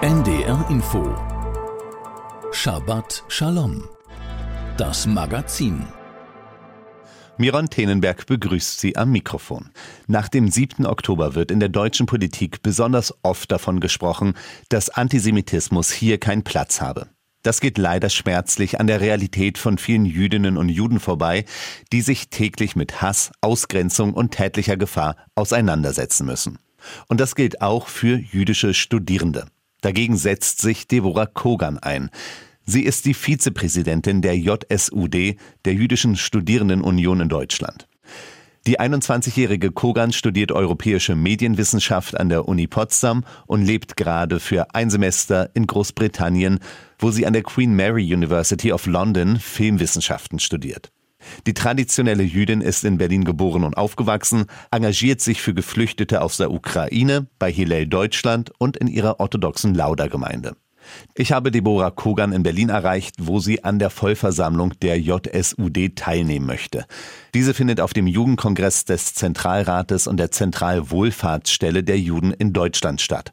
NDR Info Shabbat Shalom Das Magazin Miron Tenenberg begrüßt Sie am Mikrofon. Nach dem 7. Oktober wird in der deutschen Politik besonders oft davon gesprochen, dass Antisemitismus hier keinen Platz habe. Das geht leider schmerzlich an der Realität von vielen Jüdinnen und Juden vorbei, die sich täglich mit Hass, Ausgrenzung und tätlicher Gefahr auseinandersetzen müssen. Und das gilt auch für jüdische Studierende. Dagegen setzt sich Deborah Kogan ein. Sie ist die Vizepräsidentin der JSUD, der Jüdischen Studierendenunion in Deutschland. Die 21-jährige Kogan studiert europäische Medienwissenschaft an der Uni Potsdam und lebt gerade für ein Semester in Großbritannien, wo sie an der Queen Mary University of London Filmwissenschaften studiert. Die traditionelle Jüdin ist in Berlin geboren und aufgewachsen, engagiert sich für Geflüchtete aus der Ukraine, bei Hillel Deutschland und in ihrer orthodoxen Lauda-Gemeinde. Ich habe Deborah Kogan in Berlin erreicht, wo sie an der Vollversammlung der JSUD teilnehmen möchte. Diese findet auf dem Jugendkongress des Zentralrates und der Zentralwohlfahrtsstelle der Juden in Deutschland statt.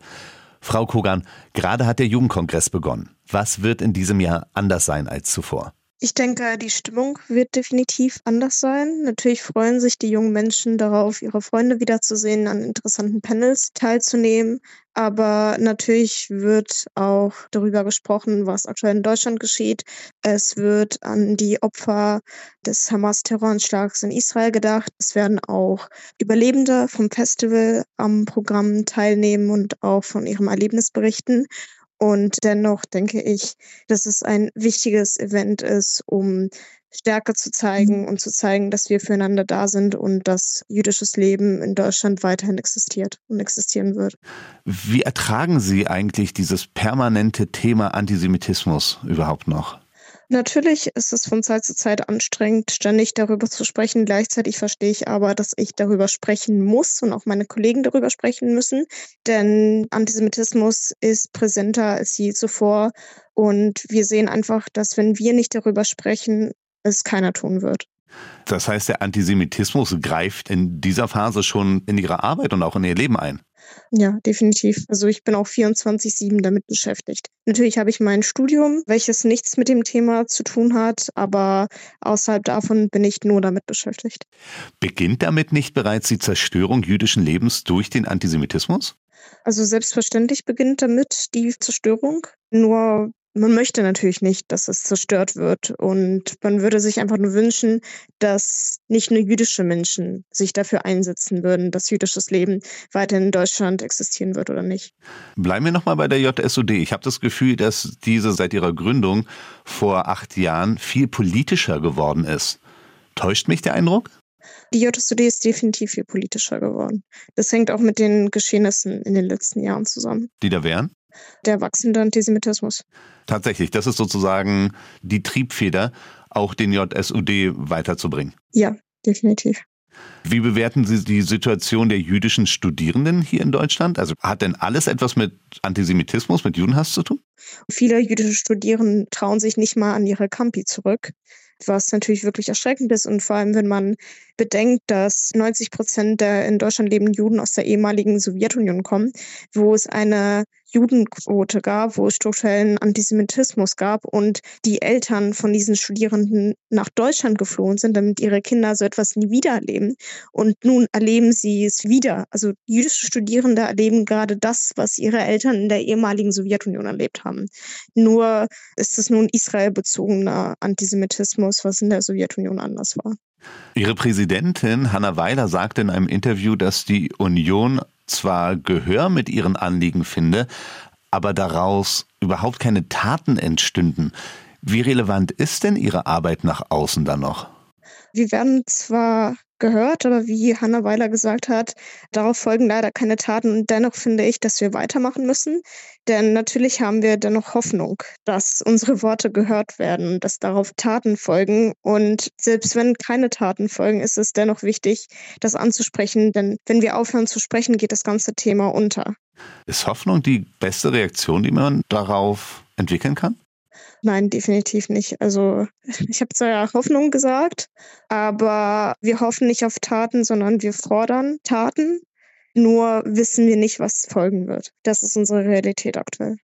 Frau Kogan, gerade hat der Jugendkongress begonnen. Was wird in diesem Jahr anders sein als zuvor? Ich denke, die Stimmung wird definitiv anders sein. Natürlich freuen sich die jungen Menschen darauf, ihre Freunde wiederzusehen, an interessanten Panels teilzunehmen. Aber natürlich wird auch darüber gesprochen, was aktuell in Deutschland geschieht. Es wird an die Opfer des Hamas-Terroranschlags in Israel gedacht. Es werden auch Überlebende vom Festival am Programm teilnehmen und auch von ihrem Erlebnis berichten. Und dennoch denke ich, dass es ein wichtiges Event ist, um Stärke zu zeigen mhm. und zu zeigen, dass wir füreinander da sind und dass jüdisches Leben in Deutschland weiterhin existiert und existieren wird. Wie ertragen Sie eigentlich dieses permanente Thema Antisemitismus überhaupt noch? Natürlich ist es von Zeit zu Zeit anstrengend, ständig darüber zu sprechen. Gleichzeitig verstehe ich aber, dass ich darüber sprechen muss und auch meine Kollegen darüber sprechen müssen. Denn Antisemitismus ist präsenter als je zuvor. Und wir sehen einfach, dass wenn wir nicht darüber sprechen, es keiner tun wird. Das heißt, der Antisemitismus greift in dieser Phase schon in Ihre Arbeit und auch in Ihr Leben ein. Ja, definitiv. Also ich bin auch 24-7 damit beschäftigt. Natürlich habe ich mein Studium, welches nichts mit dem Thema zu tun hat, aber außerhalb davon bin ich nur damit beschäftigt. Beginnt damit nicht bereits die Zerstörung jüdischen Lebens durch den Antisemitismus? Also selbstverständlich beginnt damit die Zerstörung. Nur man möchte natürlich nicht, dass es zerstört wird. Und man würde sich einfach nur wünschen, dass nicht nur jüdische Menschen sich dafür einsetzen würden, dass jüdisches Leben weiter in Deutschland existieren wird oder nicht. Bleiben wir nochmal bei der JSUD. Ich habe das Gefühl, dass diese seit ihrer Gründung vor acht Jahren viel politischer geworden ist. Täuscht mich der Eindruck? Die JSUD ist definitiv viel politischer geworden. Das hängt auch mit den Geschehnissen in den letzten Jahren zusammen. Die da wären? Der wachsende Antisemitismus. Tatsächlich, das ist sozusagen die Triebfeder, auch den JSUD weiterzubringen. Ja, definitiv. Wie bewerten Sie die Situation der jüdischen Studierenden hier in Deutschland? Also hat denn alles etwas mit Antisemitismus, mit Judenhass zu tun? Viele jüdische Studierende trauen sich nicht mal an ihre Campi zurück was natürlich wirklich erschreckend ist. Und vor allem, wenn man bedenkt, dass 90 Prozent der in Deutschland lebenden Juden aus der ehemaligen Sowjetunion kommen, wo es eine Judenquote gab, wo es strukturellen Antisemitismus gab und die Eltern von diesen Studierenden nach Deutschland geflohen sind, damit ihre Kinder so etwas nie wieder erleben. Und nun erleben sie es wieder. Also jüdische Studierende erleben gerade das, was ihre Eltern in der ehemaligen Sowjetunion erlebt haben. Nur ist es nun israelbezogener Antisemitismus, was in der Sowjetunion anders war. Ihre Präsidentin Hanna Weiler sagte in einem Interview, dass die Union zwar Gehör mit ihren Anliegen finde, aber daraus überhaupt keine Taten entstünden. Wie relevant ist denn Ihre Arbeit nach außen dann noch? Wir werden zwar gehört, aber wie Hanna Weiler gesagt hat, darauf folgen leider keine Taten. Und dennoch finde ich, dass wir weitermachen müssen. Denn natürlich haben wir dennoch Hoffnung, dass unsere Worte gehört werden, dass darauf Taten folgen. Und selbst wenn keine Taten folgen, ist es dennoch wichtig, das anzusprechen. Denn wenn wir aufhören zu sprechen, geht das ganze Thema unter. Ist Hoffnung die beste Reaktion, die man darauf entwickeln kann? Nein, definitiv nicht. Also ich habe zwar Hoffnung gesagt, aber wir hoffen nicht auf Taten, sondern wir fordern Taten. Nur wissen wir nicht, was folgen wird. Das ist unsere Realität aktuell.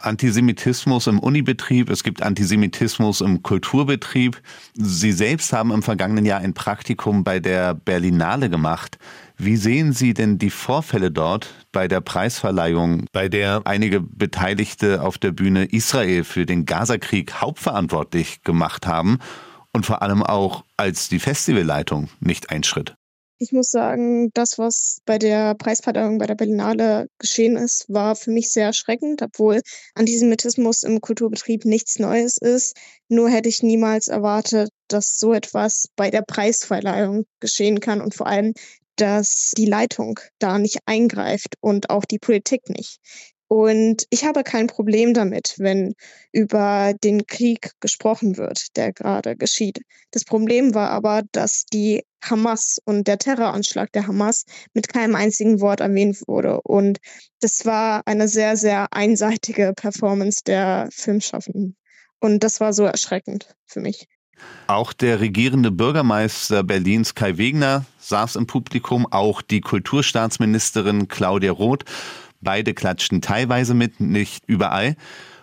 Antisemitismus im Unibetrieb, es gibt Antisemitismus im Kulturbetrieb. Sie selbst haben im vergangenen Jahr ein Praktikum bei der Berlinale gemacht. Wie sehen Sie denn die Vorfälle dort bei der Preisverleihung, bei der einige Beteiligte auf der Bühne Israel für den Gazakrieg hauptverantwortlich gemacht haben und vor allem auch als die Festivalleitung nicht einschritt? Ich muss sagen, das, was bei der Preisverleihung bei der Berlinale geschehen ist, war für mich sehr erschreckend, obwohl Antisemitismus im Kulturbetrieb nichts Neues ist. Nur hätte ich niemals erwartet, dass so etwas bei der Preisverleihung geschehen kann und vor allem, dass die Leitung da nicht eingreift und auch die Politik nicht. Und ich habe kein Problem damit, wenn über den Krieg gesprochen wird, der gerade geschieht. Das Problem war aber, dass die Hamas und der Terroranschlag der Hamas mit keinem einzigen Wort erwähnt wurde. Und das war eine sehr, sehr einseitige Performance der Filmschaffenden. Und das war so erschreckend für mich. Auch der regierende Bürgermeister Berlins Kai Wegner saß im Publikum, auch die Kulturstaatsministerin Claudia Roth. Beide klatschten teilweise mit, nicht überall,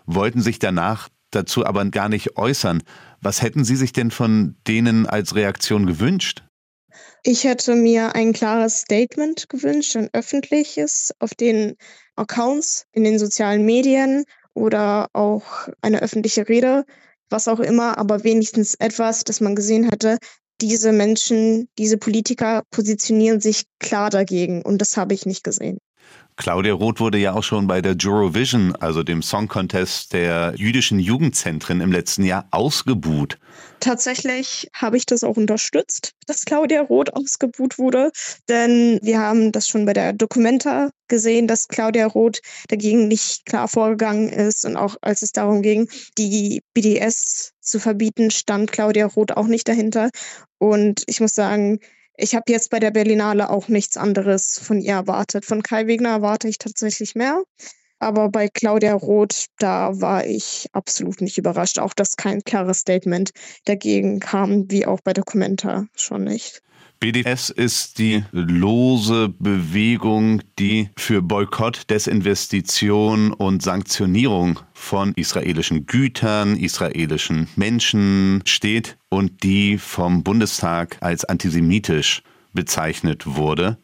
wollten sich danach dazu aber gar nicht äußern. Was hätten Sie sich denn von denen als Reaktion gewünscht? Ich hätte mir ein klares Statement gewünscht, ein öffentliches, auf den Accounts in den sozialen Medien oder auch eine öffentliche Rede, was auch immer, aber wenigstens etwas, dass man gesehen hätte, diese Menschen, diese Politiker positionieren sich klar dagegen und das habe ich nicht gesehen. Claudia Roth wurde ja auch schon bei der Eurovision, also dem Song Contest der jüdischen Jugendzentren im letzten Jahr ausgebuht. Tatsächlich habe ich das auch unterstützt, dass Claudia Roth ausgebuht wurde, denn wir haben das schon bei der Documenta gesehen, dass Claudia Roth dagegen nicht klar vorgegangen ist und auch als es darum ging, die BDS zu verbieten, stand Claudia Roth auch nicht dahinter und ich muss sagen, ich habe jetzt bei der Berlinale auch nichts anderes von ihr erwartet. Von Kai Wegner erwarte ich tatsächlich mehr. Aber bei Claudia Roth, da war ich absolut nicht überrascht. Auch dass kein klares Statement dagegen kam, wie auch bei Documenta schon nicht. BDS ist die lose Bewegung, die für Boykott, Desinvestition und Sanktionierung von israelischen Gütern, israelischen Menschen steht und die vom Bundestag als antisemitisch bezeichnet wurde.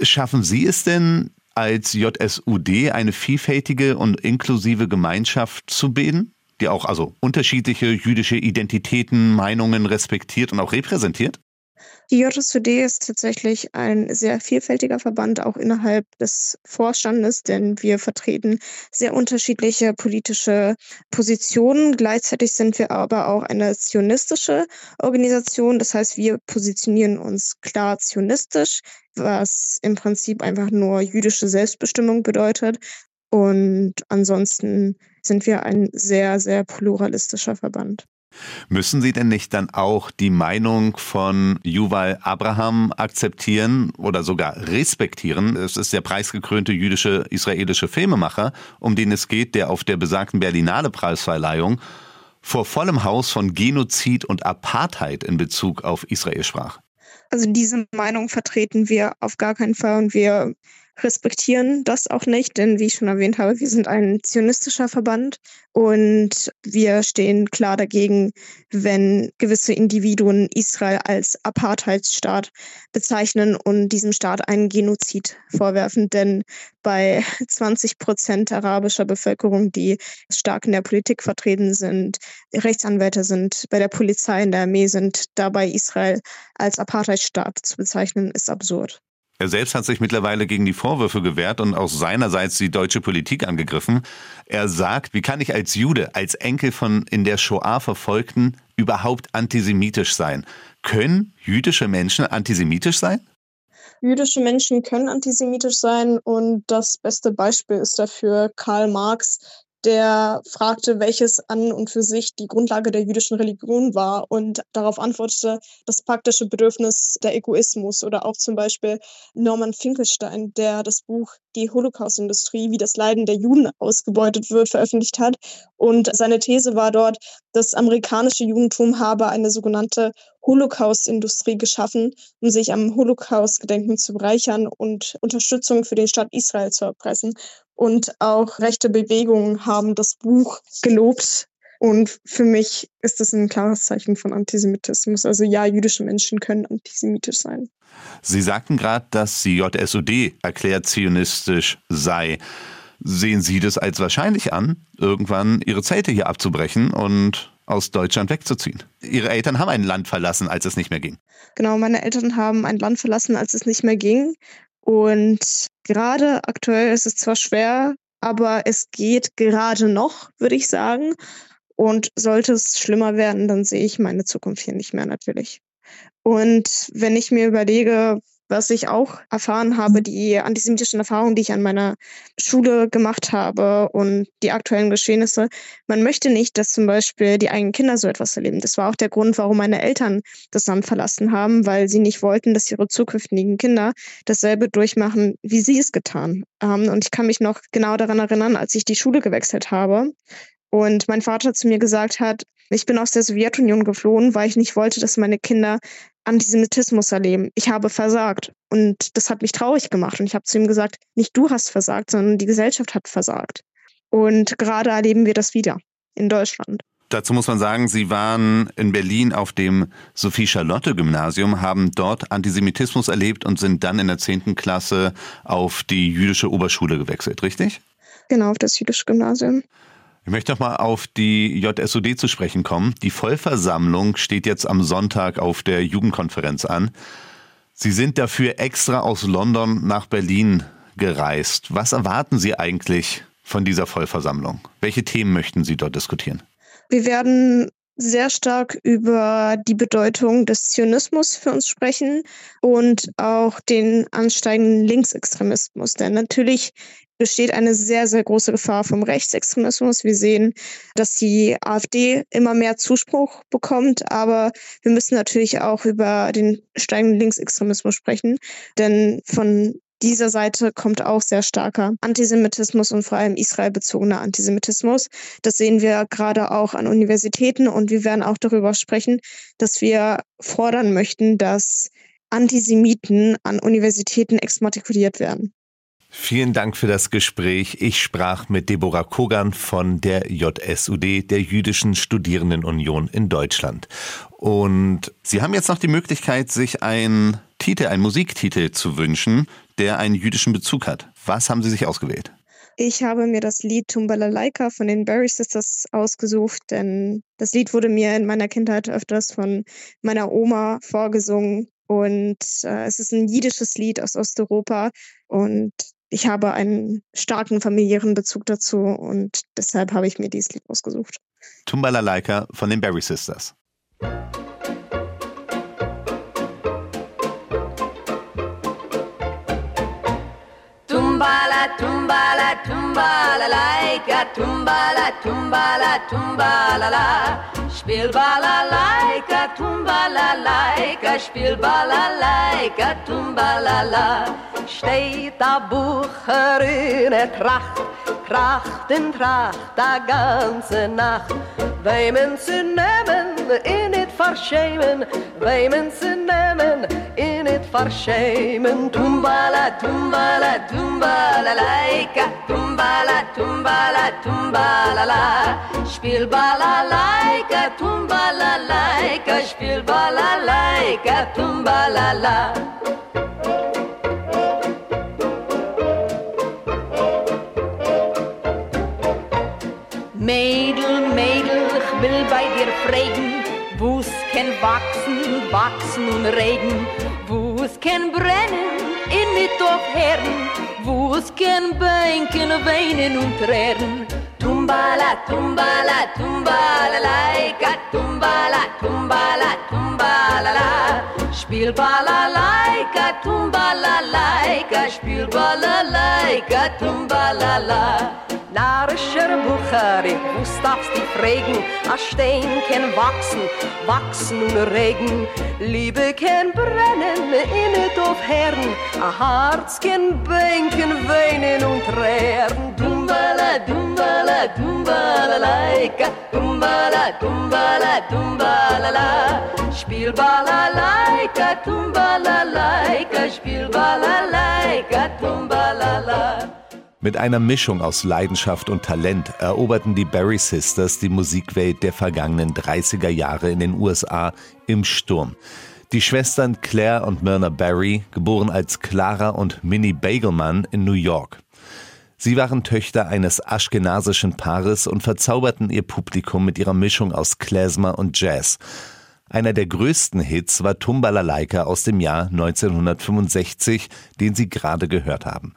Schaffen Sie es denn als JSUD eine vielfältige und inklusive Gemeinschaft zu bilden, die auch also unterschiedliche jüdische Identitäten, Meinungen respektiert und auch repräsentiert? Die JSVD ist tatsächlich ein sehr vielfältiger Verband, auch innerhalb des Vorstandes, denn wir vertreten sehr unterschiedliche politische Positionen. Gleichzeitig sind wir aber auch eine zionistische Organisation. Das heißt, wir positionieren uns klar zionistisch, was im Prinzip einfach nur jüdische Selbstbestimmung bedeutet. Und ansonsten sind wir ein sehr, sehr pluralistischer Verband. Müssen Sie denn nicht dann auch die Meinung von Yuval Abraham akzeptieren oder sogar respektieren? Es ist der preisgekrönte jüdische israelische Filmemacher, um den es geht, der auf der besagten Berlinale Preisverleihung vor vollem Haus von Genozid und Apartheid in Bezug auf Israel sprach. Also diese Meinung vertreten wir auf gar keinen Fall und wir respektieren das auch nicht, denn wie ich schon erwähnt habe, wir sind ein zionistischer Verband und wir stehen klar dagegen, wenn gewisse Individuen Israel als Apartheidsstaat bezeichnen und diesem Staat einen Genozid vorwerfen. Denn bei 20 Prozent arabischer Bevölkerung, die stark in der Politik vertreten sind, Rechtsanwälte sind, bei der Polizei, in der Armee sind, dabei Israel als Apartheidstaat zu bezeichnen, ist absurd. Er selbst hat sich mittlerweile gegen die Vorwürfe gewehrt und auch seinerseits die deutsche Politik angegriffen. Er sagt, wie kann ich als Jude, als Enkel von in der Shoah Verfolgten überhaupt antisemitisch sein? Können jüdische Menschen antisemitisch sein? Jüdische Menschen können antisemitisch sein und das beste Beispiel ist dafür Karl Marx, der fragte, welches an und für sich die Grundlage der jüdischen Religion war und darauf antwortete das praktische Bedürfnis der Egoismus oder auch zum Beispiel Norman Finkelstein, der das Buch Die Holocaust-Industrie, wie das Leiden der Juden ausgebeutet wird, veröffentlicht hat. Und seine These war dort, das amerikanische Judentum habe eine sogenannte Holocaust-Industrie geschaffen, um sich am Holocaust-Gedenken zu bereichern und Unterstützung für den Staat Israel zu erpressen. und auch rechte Bewegungen haben das Buch gelobt. Und für mich ist das ein klares Zeichen von Antisemitismus. Also ja, jüdische Menschen können antisemitisch sein. Sie sagten gerade, dass die JSUD erklärt zionistisch sei. Sehen Sie das als wahrscheinlich an, irgendwann Ihre Zelte hier abzubrechen und aus Deutschland wegzuziehen? Ihre Eltern haben ein Land verlassen, als es nicht mehr ging. Genau, meine Eltern haben ein Land verlassen, als es nicht mehr ging. Und gerade aktuell ist es zwar schwer, aber es geht gerade noch, würde ich sagen. Und sollte es schlimmer werden, dann sehe ich meine Zukunft hier nicht mehr natürlich. Und wenn ich mir überlege, was ich auch erfahren habe, die antisemitischen Erfahrungen, die ich an meiner Schule gemacht habe und die aktuellen Geschehnisse. Man möchte nicht, dass zum Beispiel die eigenen Kinder so etwas erleben. Das war auch der Grund, warum meine Eltern das Land verlassen haben, weil sie nicht wollten, dass ihre zukünftigen Kinder dasselbe durchmachen, wie sie es getan haben. Und ich kann mich noch genau daran erinnern, als ich die Schule gewechselt habe und mein Vater zu mir gesagt hat, ich bin aus der Sowjetunion geflohen, weil ich nicht wollte, dass meine Kinder Antisemitismus erleben. Ich habe versagt. Und das hat mich traurig gemacht. Und ich habe zu ihm gesagt, nicht du hast versagt, sondern die Gesellschaft hat versagt. Und gerade erleben wir das wieder in Deutschland. Dazu muss man sagen, Sie waren in Berlin auf dem Sophie-Charlotte-Gymnasium, haben dort Antisemitismus erlebt und sind dann in der 10. Klasse auf die jüdische Oberschule gewechselt, richtig? Genau, auf das jüdische Gymnasium. Ich möchte noch mal auf die JSOD zu sprechen kommen. Die Vollversammlung steht jetzt am Sonntag auf der Jugendkonferenz an. Sie sind dafür extra aus London nach Berlin gereist. Was erwarten Sie eigentlich von dieser Vollversammlung? Welche Themen möchten Sie dort diskutieren? Wir werden sehr stark über die Bedeutung des Zionismus für uns sprechen und auch den ansteigenden Linksextremismus. Denn natürlich besteht eine sehr, sehr große Gefahr vom Rechtsextremismus. Wir sehen, dass die AfD immer mehr Zuspruch bekommt, aber wir müssen natürlich auch über den steigenden Linksextremismus sprechen, denn von dieser Seite kommt auch sehr starker Antisemitismus und vor allem israelbezogener Antisemitismus. Das sehen wir gerade auch an Universitäten und wir werden auch darüber sprechen, dass wir fordern möchten, dass Antisemiten an Universitäten exmatrikuliert werden. Vielen Dank für das Gespräch. Ich sprach mit Deborah Kogan von der JSUD, der Jüdischen Studierendenunion in Deutschland. Und Sie haben jetzt noch die Möglichkeit, sich einen Titel, einen Musiktitel zu wünschen, der einen jüdischen Bezug hat. Was haben Sie sich ausgewählt? Ich habe mir das Lied Tumbalalaika von den Barry Sisters ausgesucht, denn das Lied wurde mir in meiner Kindheit öfters von meiner Oma vorgesungen. Und äh, es ist ein jiddisches Lied aus Osteuropa. Und ich habe einen starken familiären Bezug dazu und deshalb habe ich mir dieses Lied ausgesucht. Tumbalalaika von den Berry Sisters. Tumbala, tumbala, laika, tumbala, tumbala, tumbala, la. Spiel balalaika, tumbala, spiel balalaika, tumbala, steht der Bucher in der Tracht, Tracht in Tracht, der ganze Nacht. Weimen zu nehmen, in verschämen, weimen zu nehmen, in it verschämen. Tumbala, tumbala, tumbala, laika, tumbala, tumbala, tumbala, la. Spiel balalaika, tumbala, laika, spiel balalaika, tumbala, la. Mädel, Mädel, ich will bei dir fragen, wo's kein wachsen, wachsen und regen, wo's kein brennen, in mit auf Herren, wo's kein bänken, weinen und tränen. Tumbala, tumbala, tumbala, laika, tumbala, tumbala, tumbala, la. Spiel balalaika, tumbala, laika, spiel balalaika, tumbala, la. Narischer Buchari, wo darfst dich fragen, a Stein kann wachsen, wachsen und regen, Liebe kann brennen, innet auf Herren, a Herz kann bänken, weinen und trären. Dumbala, dumbala, dumbala, laika, dumbala, dumbala, dumbala, la, spiel balalaika, dumbala, laika, spiel balalaika, dumbala, la. Mit einer Mischung aus Leidenschaft und Talent eroberten die Barry Sisters die Musikwelt der vergangenen 30er Jahre in den USA im Sturm. Die Schwestern Claire und Myrna Barry, geboren als Clara und Minnie Bagelman in New York. Sie waren Töchter eines aschkenasischen Paares und verzauberten ihr Publikum mit ihrer Mischung aus Klezmer und Jazz. Einer der größten Hits war Tumbalalaika aus dem Jahr 1965, den Sie gerade gehört haben.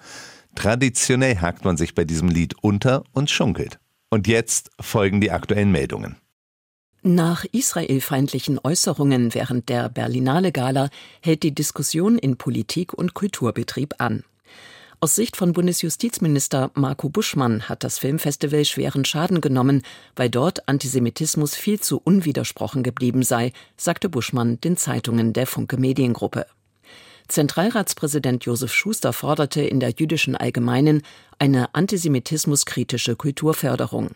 Traditionell hakt man sich bei diesem Lied unter und schunkelt. Und jetzt folgen die aktuellen Meldungen. Nach israelfeindlichen Äußerungen während der Berlinale Gala hält die Diskussion in Politik und Kulturbetrieb an. Aus Sicht von Bundesjustizminister Marco Buschmann hat das Filmfestival schweren Schaden genommen, weil dort Antisemitismus viel zu unwidersprochen geblieben sei, sagte Buschmann den Zeitungen der Funke Mediengruppe. Zentralratspräsident Josef Schuster forderte in der jüdischen Allgemeinen eine antisemitismuskritische Kulturförderung.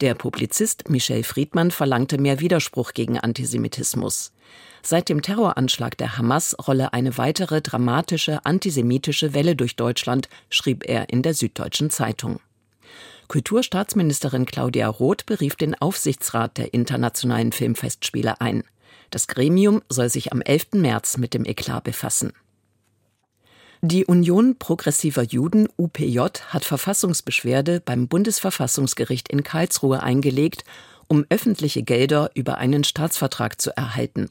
Der Publizist Michel Friedmann verlangte mehr Widerspruch gegen Antisemitismus. Seit dem Terroranschlag der Hamas rolle eine weitere dramatische antisemitische Welle durch Deutschland, schrieb er in der Süddeutschen Zeitung. Kulturstaatsministerin Claudia Roth berief den Aufsichtsrat der Internationalen Filmfestspiele ein. Das Gremium soll sich am 11. März mit dem Eklat befassen. Die Union progressiver Juden UPJ hat Verfassungsbeschwerde beim Bundesverfassungsgericht in Karlsruhe eingelegt, um öffentliche Gelder über einen Staatsvertrag zu erhalten.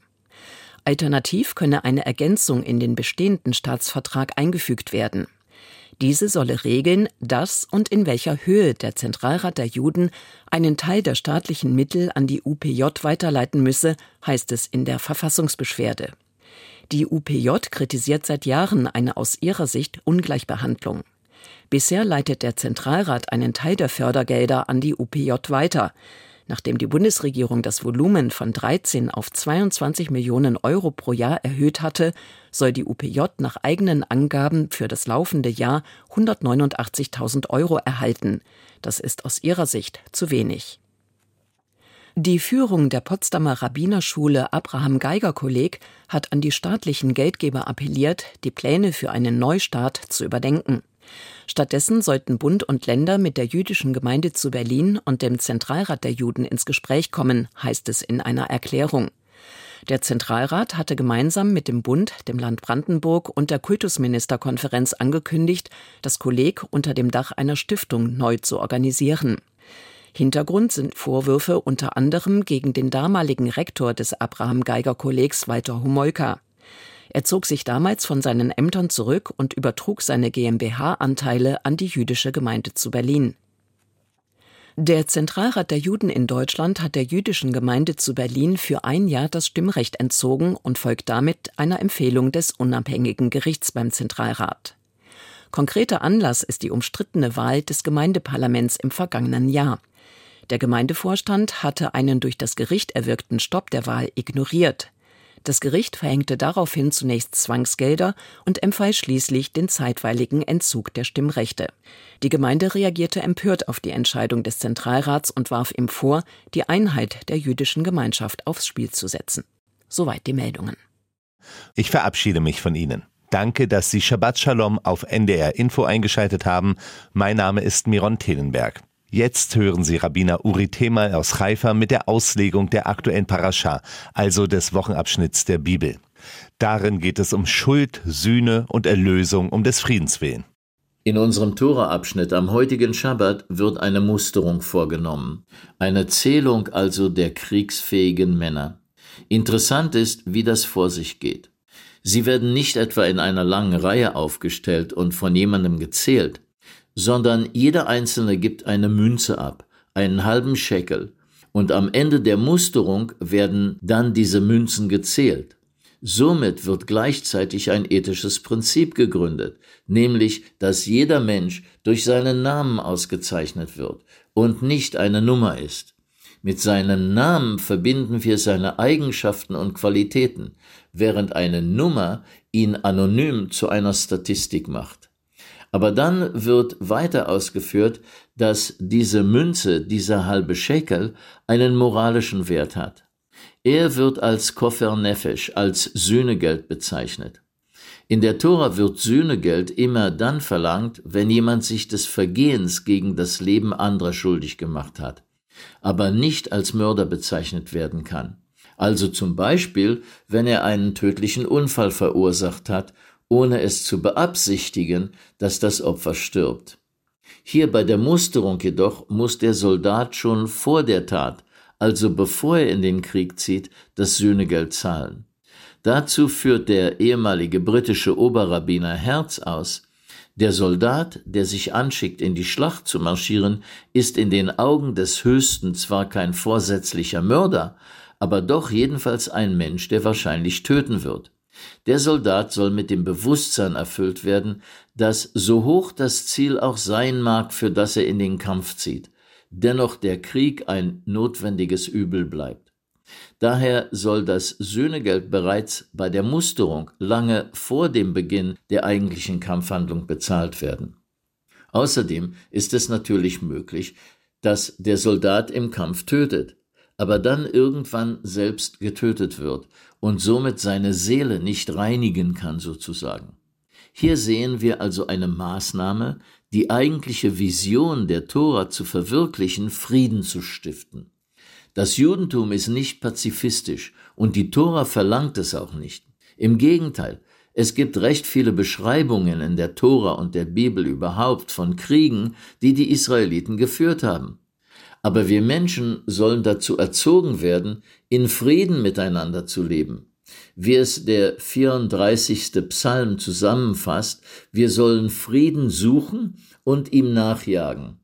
Alternativ könne eine Ergänzung in den bestehenden Staatsvertrag eingefügt werden. Diese solle regeln, dass und in welcher Höhe der Zentralrat der Juden einen Teil der staatlichen Mittel an die UPJ weiterleiten müsse, heißt es in der Verfassungsbeschwerde. Die UPJ kritisiert seit Jahren eine aus ihrer Sicht Ungleichbehandlung. Bisher leitet der Zentralrat einen Teil der Fördergelder an die UPJ weiter. Nachdem die Bundesregierung das Volumen von 13 auf 22 Millionen Euro pro Jahr erhöht hatte, soll die UPJ nach eigenen Angaben für das laufende Jahr 189.000 Euro erhalten. Das ist aus ihrer Sicht zu wenig. Die Führung der Potsdamer Rabbinerschule Abraham Geiger Kolleg hat an die staatlichen Geldgeber appelliert, die Pläne für einen Neustart zu überdenken. Stattdessen sollten Bund und Länder mit der jüdischen Gemeinde zu Berlin und dem Zentralrat der Juden ins Gespräch kommen, heißt es in einer Erklärung. Der Zentralrat hatte gemeinsam mit dem Bund, dem Land Brandenburg und der Kultusministerkonferenz angekündigt, das Kolleg unter dem Dach einer Stiftung neu zu organisieren. Hintergrund sind Vorwürfe unter anderem gegen den damaligen Rektor des Abraham Geiger Kollegs Walter Humolka. Er zog sich damals von seinen Ämtern zurück und übertrug seine GmbH-Anteile an die jüdische Gemeinde zu Berlin. Der Zentralrat der Juden in Deutschland hat der jüdischen Gemeinde zu Berlin für ein Jahr das Stimmrecht entzogen und folgt damit einer Empfehlung des unabhängigen Gerichts beim Zentralrat. Konkreter Anlass ist die umstrittene Wahl des Gemeindeparlaments im vergangenen Jahr. Der Gemeindevorstand hatte einen durch das Gericht erwirkten Stopp der Wahl ignoriert. Das Gericht verhängte daraufhin zunächst Zwangsgelder und empfahl schließlich den zeitweiligen Entzug der Stimmrechte. Die Gemeinde reagierte empört auf die Entscheidung des Zentralrats und warf ihm vor, die Einheit der jüdischen Gemeinschaft aufs Spiel zu setzen. Soweit die Meldungen. Ich verabschiede mich von Ihnen. Danke, dass Sie Shabbat Shalom auf NDR Info eingeschaltet haben. Mein Name ist Miron Tenenberg. Jetzt hören Sie Rabbiner Uri Themal aus Haifa mit der Auslegung der aktuellen Parascha, also des Wochenabschnitts der Bibel. Darin geht es um Schuld, Sühne und Erlösung um des Friedens willen. In unserem Tora-Abschnitt am heutigen Schabbat wird eine Musterung vorgenommen, eine Zählung also der kriegsfähigen Männer. Interessant ist, wie das vor sich geht. Sie werden nicht etwa in einer langen Reihe aufgestellt und von jemandem gezählt, sondern jeder Einzelne gibt eine Münze ab, einen halben Scheckel, und am Ende der Musterung werden dann diese Münzen gezählt. Somit wird gleichzeitig ein ethisches Prinzip gegründet, nämlich, dass jeder Mensch durch seinen Namen ausgezeichnet wird und nicht eine Nummer ist. Mit seinem Namen verbinden wir seine Eigenschaften und Qualitäten, während eine Nummer ihn anonym zu einer Statistik macht. Aber dann wird weiter ausgeführt, dass diese Münze, dieser halbe Shekel, einen moralischen Wert hat. Er wird als Koffer Nefesh, als Sühnegeld bezeichnet. In der Tora wird Sühnegeld immer dann verlangt, wenn jemand sich des Vergehens gegen das Leben anderer schuldig gemacht hat, aber nicht als Mörder bezeichnet werden kann. Also zum Beispiel, wenn er einen tödlichen Unfall verursacht hat, ohne es zu beabsichtigen, dass das Opfer stirbt. Hier bei der Musterung jedoch muss der Soldat schon vor der Tat, also bevor er in den Krieg zieht, das Sühnegeld zahlen. Dazu führt der ehemalige britische Oberrabbiner Herz aus, der Soldat, der sich anschickt, in die Schlacht zu marschieren, ist in den Augen des Höchsten zwar kein vorsätzlicher Mörder, aber doch jedenfalls ein Mensch, der wahrscheinlich töten wird. Der Soldat soll mit dem Bewusstsein erfüllt werden, dass so hoch das Ziel auch sein mag, für das er in den Kampf zieht, dennoch der Krieg ein notwendiges Übel bleibt. Daher soll das Söhnegeld bereits bei der Musterung lange vor dem Beginn der eigentlichen Kampfhandlung bezahlt werden. Außerdem ist es natürlich möglich, dass der Soldat im Kampf tötet, aber dann irgendwann selbst getötet wird und somit seine Seele nicht reinigen kann sozusagen. Hier sehen wir also eine Maßnahme, die eigentliche Vision der Tora zu verwirklichen, Frieden zu stiften. Das Judentum ist nicht pazifistisch und die Tora verlangt es auch nicht. Im Gegenteil, es gibt recht viele Beschreibungen in der Tora und der Bibel überhaupt von Kriegen, die die Israeliten geführt haben. Aber wir Menschen sollen dazu erzogen werden, in Frieden miteinander zu leben. Wie es der 34. Psalm zusammenfasst, wir sollen Frieden suchen und ihm nachjagen.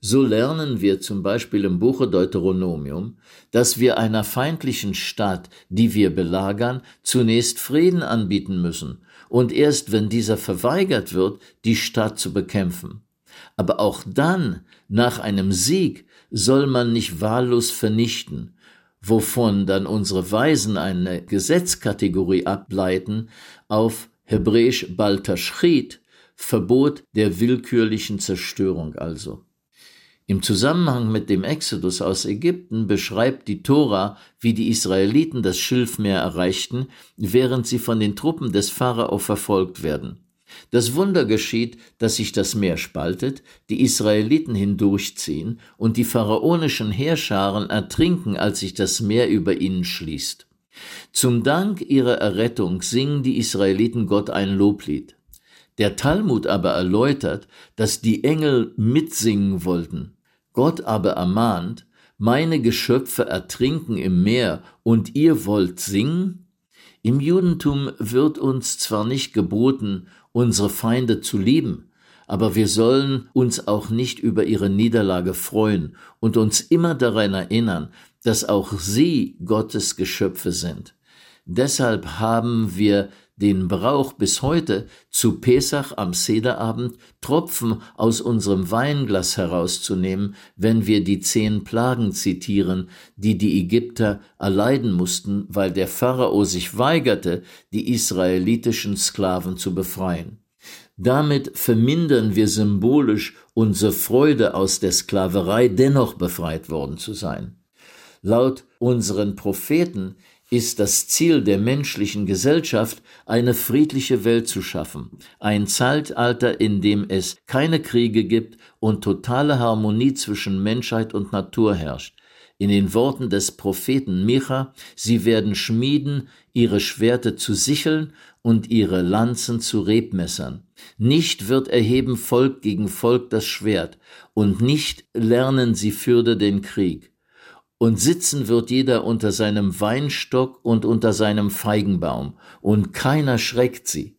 So lernen wir zum Beispiel im Buche Deuteronomium, dass wir einer feindlichen Stadt, die wir belagern, zunächst Frieden anbieten müssen und erst wenn dieser verweigert wird, die Stadt zu bekämpfen. Aber auch dann, nach einem Sieg, soll man nicht wahllos vernichten, wovon dann unsere Weisen eine Gesetzkategorie ableiten auf Hebräisch Baltaschrit, Verbot der willkürlichen Zerstörung also. Im Zusammenhang mit dem Exodus aus Ägypten beschreibt die Tora, wie die Israeliten das Schilfmeer erreichten, während sie von den Truppen des Pharao verfolgt werden. Das Wunder geschieht, dass sich das Meer spaltet, die Israeliten hindurchziehen und die pharaonischen Heerscharen ertrinken, als sich das Meer über ihnen schließt. Zum Dank ihrer Errettung singen die Israeliten Gott ein Loblied. Der Talmud aber erläutert, dass die Engel mitsingen wollten. Gott aber ermahnt, meine Geschöpfe ertrinken im Meer und ihr wollt singen? Im Judentum wird uns zwar nicht geboten, unsere Feinde zu lieben, aber wir sollen uns auch nicht über ihre Niederlage freuen und uns immer daran erinnern, dass auch sie Gottes Geschöpfe sind. Deshalb haben wir den Brauch bis heute, zu Pesach am Sederabend Tropfen aus unserem Weinglas herauszunehmen, wenn wir die zehn Plagen zitieren, die die Ägypter erleiden mussten, weil der Pharao sich weigerte, die israelitischen Sklaven zu befreien. Damit vermindern wir symbolisch unsere Freude aus der Sklaverei dennoch befreit worden zu sein. Laut unseren Propheten ist das Ziel der menschlichen Gesellschaft, eine friedliche Welt zu schaffen, ein Zeitalter, in dem es keine Kriege gibt und totale Harmonie zwischen Menschheit und Natur herrscht. In den Worten des Propheten Micha, sie werden schmieden, ihre Schwerte zu Sicheln und ihre Lanzen zu Rebmessern. Nicht wird erheben Volk gegen Volk das Schwert, und nicht lernen sie fürde den Krieg und sitzen wird jeder unter seinem Weinstock und unter seinem Feigenbaum, und keiner schreckt sie.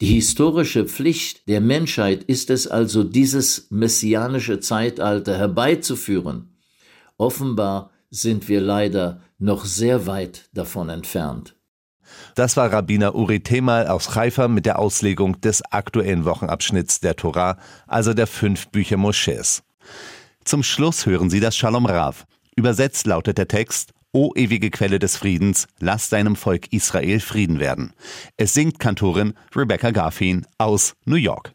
Die historische Pflicht der Menschheit ist es also, dieses messianische Zeitalter herbeizuführen. Offenbar sind wir leider noch sehr weit davon entfernt. Das war Rabbiner Uri Temal aus Haifa mit der Auslegung des aktuellen Wochenabschnitts der Torah, also der fünf Bücher Moschees. Zum Schluss hören Sie das Shalom Rav. Übersetzt lautet der Text O ewige Quelle des Friedens, lass deinem Volk Israel Frieden werden. Es singt Kantorin Rebecca Garfien aus New York.